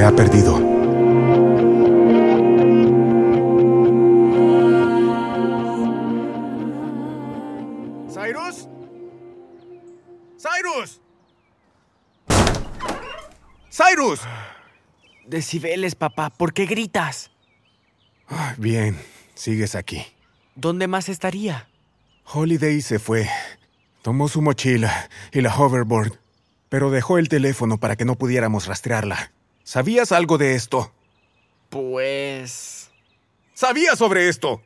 Se ha perdido. ¿Cyrus? ¡Cyrus! ¡Cyrus! Decibeles, papá, ¿por qué gritas? Ah, Bien, sigues aquí. ¿Dónde más estaría? Holiday se fue. Tomó su mochila y la hoverboard, pero dejó el teléfono para que no pudiéramos rastrearla. ¿Sabías algo de esto? Pues... ¿Sabías sobre esto?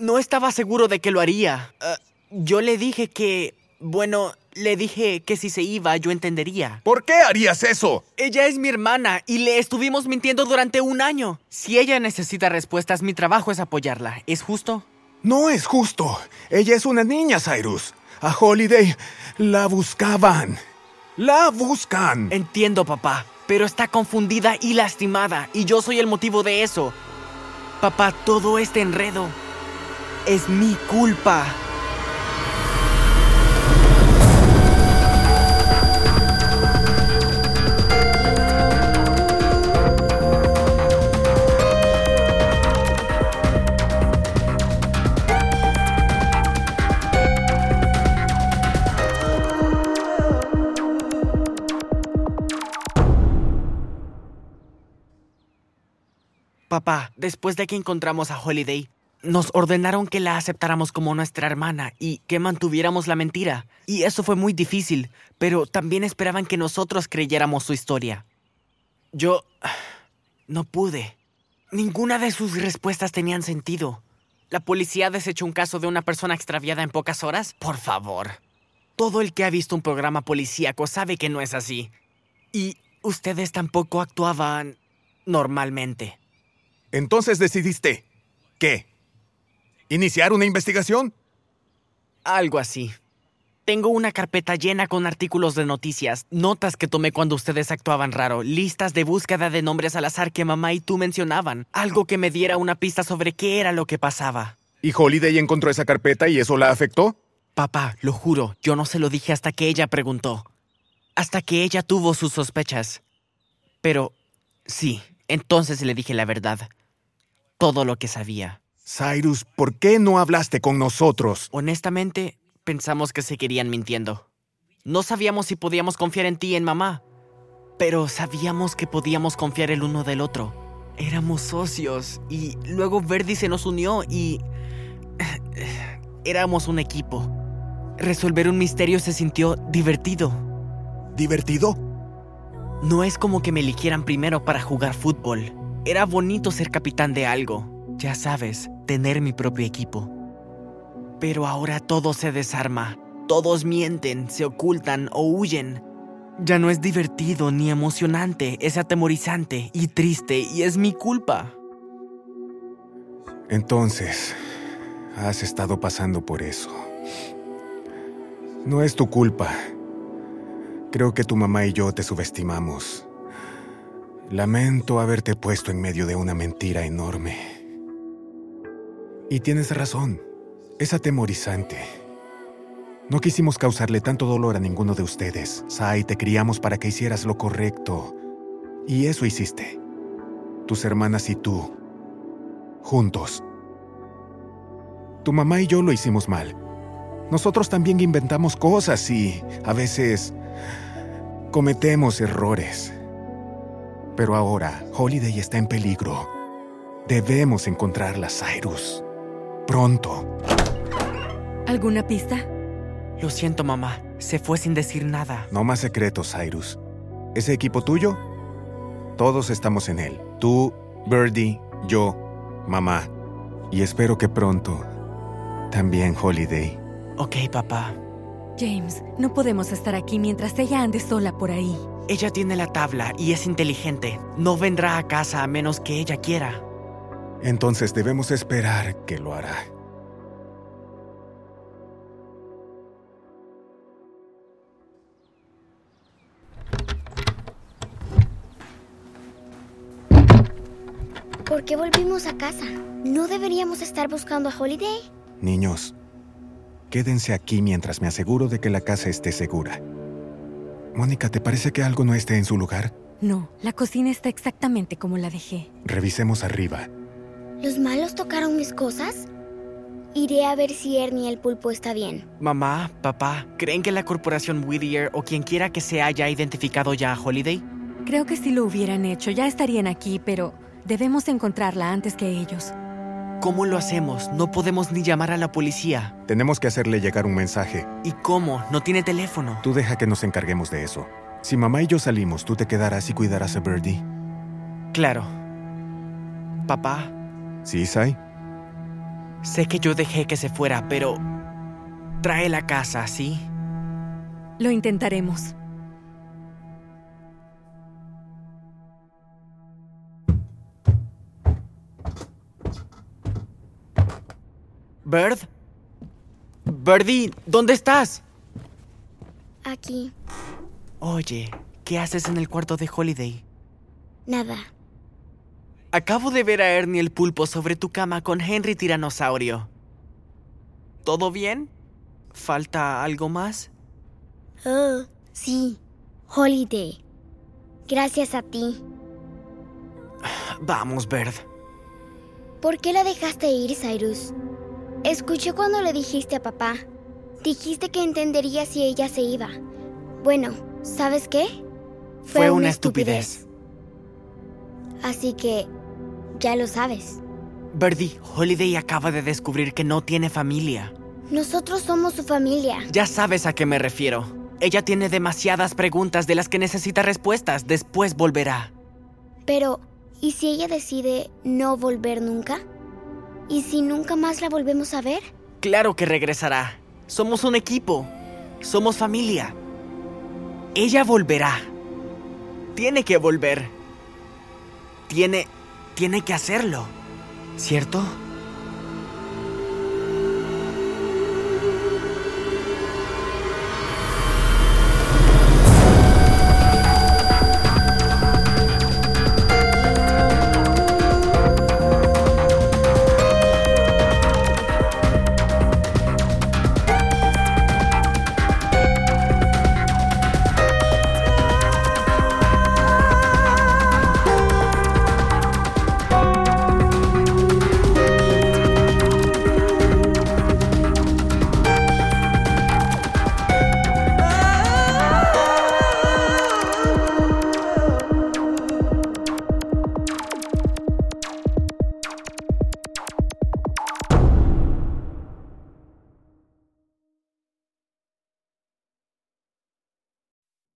No estaba seguro de que lo haría. Ah, yo le dije que... Bueno, le dije que si se iba yo entendería. ¿Por qué harías eso? Ella es mi hermana y le estuvimos mintiendo durante un año. Si ella necesita respuestas, mi trabajo es apoyarla. ¿Es justo? No es justo. Ella es una niña, Cyrus. A Holiday la buscaban. La buscan. Entiendo, papá, pero está confundida y lastimada, y yo soy el motivo de eso. Papá, todo este enredo es mi culpa. Papá, después de que encontramos a Holiday, nos ordenaron que la aceptáramos como nuestra hermana y que mantuviéramos la mentira. Y eso fue muy difícil, pero también esperaban que nosotros creyéramos su historia. Yo... no pude. Ninguna de sus respuestas tenían sentido. ¿La policía desechó un caso de una persona extraviada en pocas horas? Por favor. Todo el que ha visto un programa policíaco sabe que no es así. Y ustedes tampoco actuaban normalmente. Entonces decidiste... ¿Qué? ¿Iniciar una investigación? Algo así. Tengo una carpeta llena con artículos de noticias, notas que tomé cuando ustedes actuaban raro, listas de búsqueda de nombres al azar que mamá y tú mencionaban, algo que me diera una pista sobre qué era lo que pasaba. ¿Y Holiday encontró esa carpeta y eso la afectó? Papá, lo juro, yo no se lo dije hasta que ella preguntó. Hasta que ella tuvo sus sospechas. Pero, sí, entonces le dije la verdad. Todo lo que sabía. Cyrus, ¿por qué no hablaste con nosotros? Honestamente, pensamos que se querían mintiendo. No sabíamos si podíamos confiar en ti y en mamá, pero sabíamos que podíamos confiar el uno del otro. Éramos socios y luego Verdi se nos unió y... Éramos un equipo. Resolver un misterio se sintió divertido. ¿Divertido? No es como que me eligieran primero para jugar fútbol. Era bonito ser capitán de algo. Ya sabes, tener mi propio equipo. Pero ahora todo se desarma. Todos mienten, se ocultan o huyen. Ya no es divertido ni emocionante, es atemorizante y triste y es mi culpa. Entonces, has estado pasando por eso. No es tu culpa. Creo que tu mamá y yo te subestimamos. Lamento haberte puesto en medio de una mentira enorme. Y tienes razón, es atemorizante. No quisimos causarle tanto dolor a ninguno de ustedes. Sai, te criamos para que hicieras lo correcto. Y eso hiciste. Tus hermanas y tú. Juntos. Tu mamá y yo lo hicimos mal. Nosotros también inventamos cosas y, a veces, cometemos errores. Pero ahora, Holiday está en peligro. Debemos encontrarla, Cyrus. Pronto. ¿Alguna pista? Lo siento, mamá. Se fue sin decir nada. No más secretos, Cyrus. ¿Ese equipo tuyo? Todos estamos en él. Tú, Birdie, yo, mamá. Y espero que pronto también Holiday. Ok, papá. James, no podemos estar aquí mientras ella ande sola por ahí. Ella tiene la tabla y es inteligente. No vendrá a casa a menos que ella quiera. Entonces debemos esperar que lo hará. ¿Por qué volvimos a casa? ¿No deberíamos estar buscando a Holiday? Niños, quédense aquí mientras me aseguro de que la casa esté segura. Mónica, ¿te parece que algo no esté en su lugar? No, la cocina está exactamente como la dejé. Revisemos arriba. ¿Los malos tocaron mis cosas? Iré a ver si Ernie el pulpo está bien. Mamá, papá, ¿creen que la corporación Whittier o quien quiera que se haya identificado ya a Holiday? Creo que si lo hubieran hecho ya estarían aquí, pero debemos encontrarla antes que ellos. ¿Cómo lo hacemos? No podemos ni llamar a la policía. Tenemos que hacerle llegar un mensaje. ¿Y cómo? No tiene teléfono. Tú deja que nos encarguemos de eso. Si mamá y yo salimos, tú te quedarás y cuidarás a Birdie. Claro. Papá, ¿Sí, Sai? sé que yo dejé que se fuera, pero... Trae la casa, ¿sí? Lo intentaremos. ¿Bird? Birdie, ¿dónde estás? Aquí. Oye, ¿qué haces en el cuarto de Holiday? Nada. Acabo de ver a Ernie el pulpo sobre tu cama con Henry Tiranosaurio. ¿Todo bien? ¿Falta algo más? Oh, sí. Holiday. Gracias a ti. Vamos, Bird. ¿Por qué la dejaste ir, Cyrus? Escuché cuando le dijiste a papá. Dijiste que entendería si ella se iba. Bueno, ¿sabes qué? Fue una estupidez. Así que ya lo sabes. Birdie, Holiday acaba de descubrir que no tiene familia. Nosotros somos su familia. Ya sabes a qué me refiero. Ella tiene demasiadas preguntas de las que necesita respuestas. Después volverá. Pero, ¿y si ella decide no volver nunca? ¿Y si nunca más la volvemos a ver? Claro que regresará. Somos un equipo. Somos familia. Ella volverá. Tiene que volver. Tiene... Tiene que hacerlo. ¿Cierto?